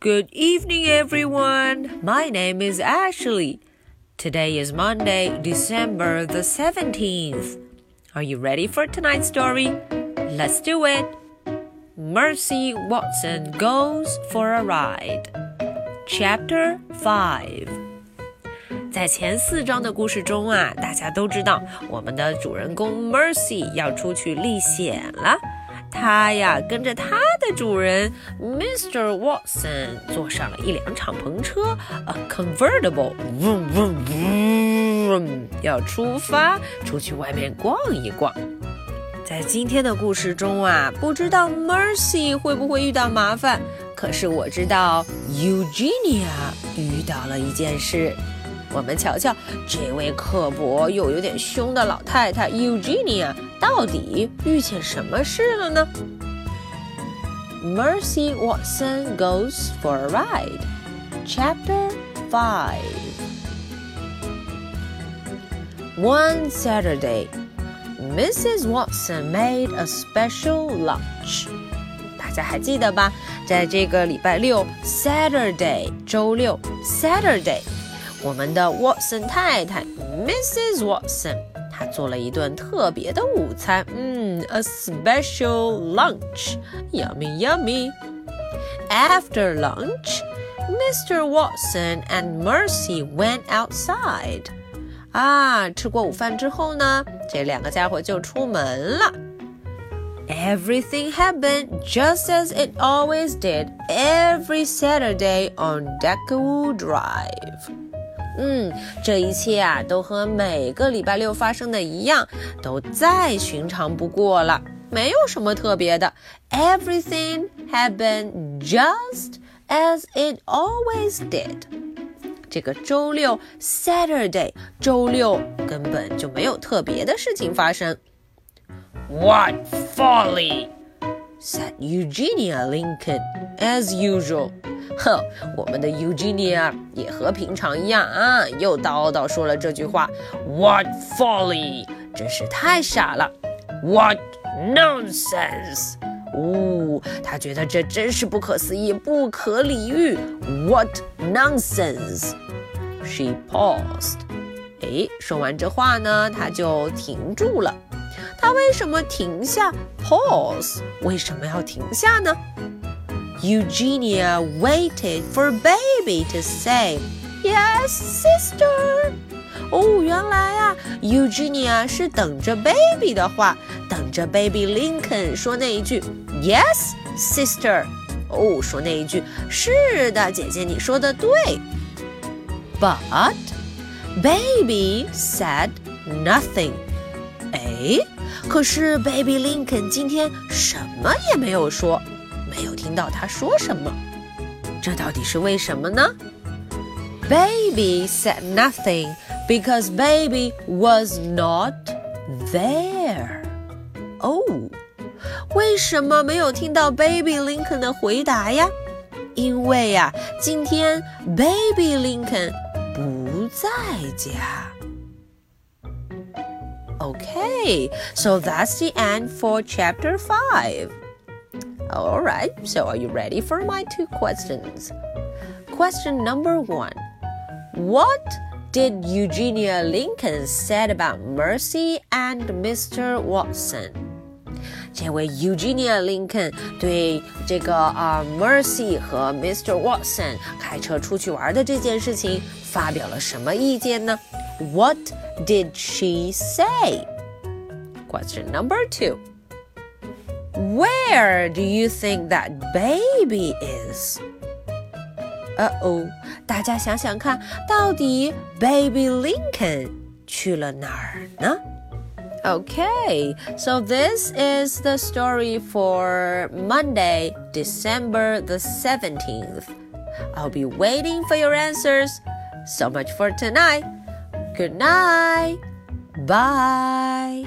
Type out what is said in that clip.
Good evening, everyone. My name is Ashley. Today is Monday, December the 17th. Are you ready for tonight's story? Let's do it. Mercy Watson Goes for a Ride. Chapter 5. 在前四章的故事中啊，大家都知道我们的主人公 Mercy 要出去历险了。 他呀，跟着他的主人 Mr. Watson 坐上了一辆敞篷车，a convertible，vroom vroom vroom，要出发出去外面逛一逛。在今天的故事中啊，不知道 Mercy 会不会遇到麻烦，可是我知道 Eugenia 遇到了一件事。我们瞧瞧这位刻薄又有点凶的老太太 Eugenia 到底遇见什么事了呢？Mercy Watson goes for a ride. Chapter 5 One Saturday, Mrs. Watson made a special lunch. 大家还记得吧？在这个礼拜六，Saturday，周六，Saturday。 我们的 Watson 太太 Mrs. Watson，她做了一顿特别的午餐，嗯，a special lunch，yummy yummy。After lunch, Mr. Watson and Mercy went outside。啊，吃过午饭之后呢，这两个家伙就出门了。Everything happened just as it always did every Saturday on Deckawoo Drive. 嗯，这一切啊，都和每个礼拜六发生的一样，都再寻常不过了，没有什么特别的。Everything happened just as it always did。这个周六 Saturday，周六根本就没有特别的事情发生。What folly! said Eugenia Lincoln, as usual. 哼，我们的 Eugenia 也和平常一样啊，又叨叨说了这句话。What folly！真是太傻了。What nonsense！哦，他觉得这真是不可思议，不可理喻。What nonsense！She paused。哎，说完这话呢，他就停住了。他为什么停下？Pause？为什么要停下呢 ？Eugenia waited for baby to say, "Yes, sister." 哦，原来啊，Eugenia 是等着 baby 的话，等着 baby Lincoln 说那一句 "Yes, sister." 哦，说那一句是的，姐姐你说的对。But baby said nothing. 哎，可是 baby Lincoln 今天什么也没有说。 没有听到他说什么，这到底是为什么呢？Baby said nothing because baby was not there. 哦，为什么没有听到 Baby Lincoln 的回答呀？因为呀，今天 Baby Lincoln 不在家。Okay, so that's the end for chapter 5. All right, so are you ready for my two questions? Question number one What did Eugenia Lincoln said about Mercy and Mr. Watson? 这位 Eugenia Lincoln 对这个啊、uh, Mercy 和 Mr. Watson 开车出去玩的这件事情发表了什么意见呢？What did she say? Question number two. Where do you think that baby is? 呃哦，大家想想看，到底 Baby Lincoln 去了哪儿呢？Okay, so this is the story for Monday, December the 17th. I'll be waiting for your answers. So much for tonight. Good night. Bye.